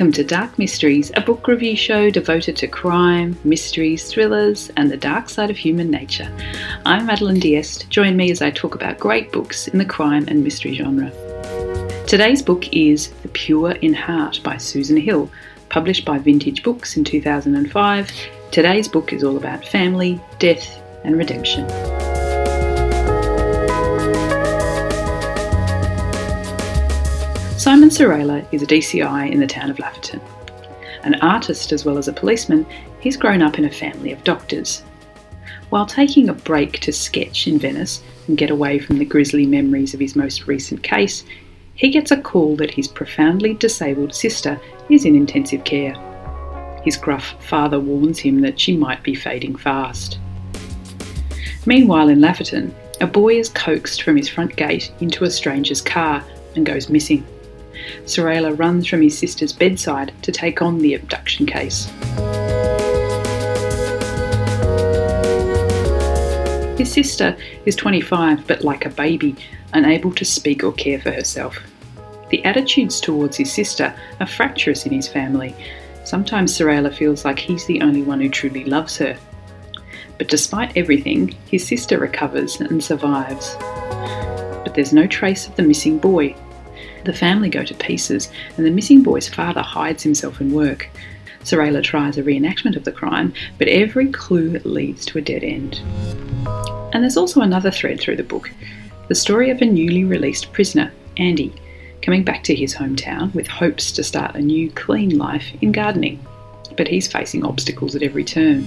Welcome to Dark Mysteries, a book review show devoted to crime, mysteries, thrillers, and the dark side of human nature. I'm Madeleine D'Este. Join me as I talk about great books in the crime and mystery genre. Today's book is The Pure in Heart by Susan Hill, published by Vintage Books in 2005. Today's book is all about family, death, and redemption. Simon Serrailler is a DCI in the town of Lafferton. An artist as well as a policeman, he's grown up in a family of doctors. While taking a break to sketch in Venice and get away from the grisly memories of his most recent case, he gets a call that his profoundly disabled sister is in intensive care. His gruff father warns him that she might be fading fast. Meanwhile, in Lafferton, a boy is coaxed from his front gate into a stranger's car and goes missing. Serrailler runs from his sister's bedside to take on the abduction case. His sister is 25 but like a baby, unable to speak or care for herself. The attitudes towards his sister are fractious in his family. Sometimes Serrailler feels like he's the only one who truly loves her. But despite everything, his sister recovers and survives. But there's no trace of the missing boy, the family go to pieces, and the missing boy's father hides himself in work. Serrailler tries a reenactment of the crime, but every clue leads to a dead end. And there's also another thread through the book the story of a newly released prisoner, Andy, coming back to his hometown with hopes to start a new, clean life in gardening. But he's facing obstacles at every turn.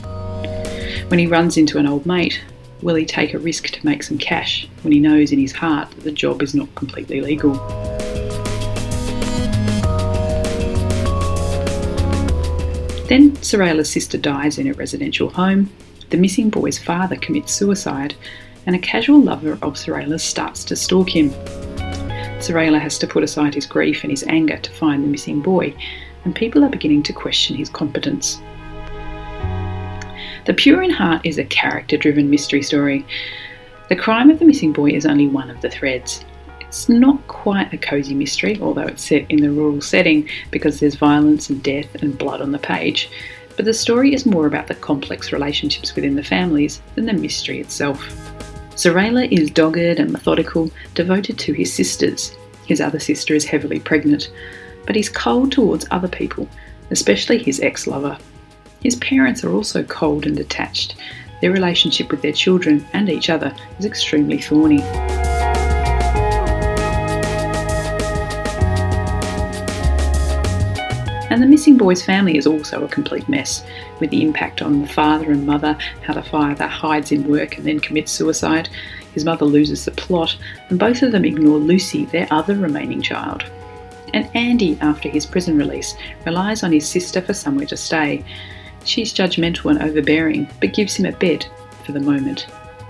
When he runs into an old mate, will he take a risk to make some cash when he knows in his heart that the job is not completely legal? Then Serrailler's sister dies in a residential home, the missing boy's father commits suicide, and a casual lover of Serrailler's starts to stalk him. Serrailler has to put aside his grief and his anger to find the missing boy, and people are beginning to question his competence. The Pure in Heart is a character driven mystery story. The crime of the missing boy is only one of the threads. It's not quite a cosy mystery, although it's set in the rural setting because there's violence and death and blood on the page. But the story is more about the complex relationships within the families than the mystery itself. Serrailler is dogged and methodical, devoted to his sisters. His other sister is heavily pregnant, but he's cold towards other people, especially his ex lover. His parents are also cold and detached. Their relationship with their children and each other is extremely thorny. And the missing boy's family is also a complete mess, with the impact on the father and mother, how the father hides in work and then commits suicide. His mother loses the plot, and both of them ignore Lucy, their other remaining child. And Andy, after his prison release, relies on his sister for somewhere to stay. She's judgmental and overbearing, but gives him a bed for the moment.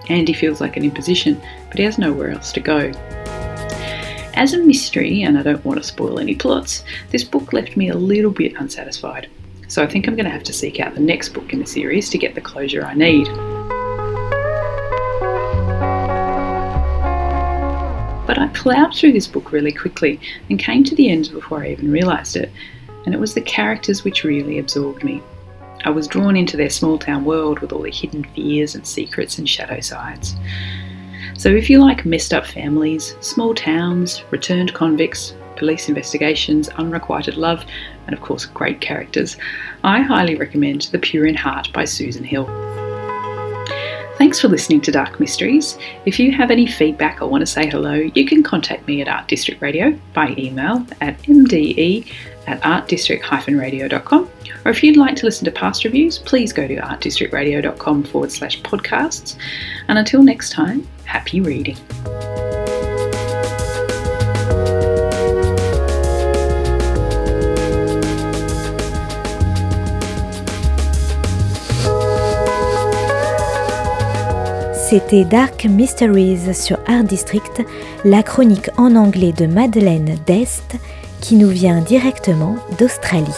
Andy feels like an imposition, but he has nowhere else to go. As a mystery, and I don't want to spoil any plots, this book left me a little bit unsatisfied. So I think I'm going to have to seek out the next book in the series to get the closure I need. But I ploughed through this book really quickly and came to the end before I even realised it, and it was the characters which really absorbed me. I was drawn into their small town world with all the hidden fears and secrets and shadow sides. So, if you like messed up families, small towns, returned convicts, police investigations, unrequited love, and of course, great characters, I highly recommend The Pure in Heart by Susan Hill. Thanks for listening to Dark Mysteries. If you have any feedback or want to say hello, you can contact me at Art District Radio by email at mde at artdistrict-radio.com. Or if you'd like to listen to past reviews, please go to artdistrictradio.com forward slash podcasts. And until next time, happy reading. C'était Dark Mysteries sur Art District, la chronique en anglais de Madeleine D'Este qui nous vient directement d'Australie.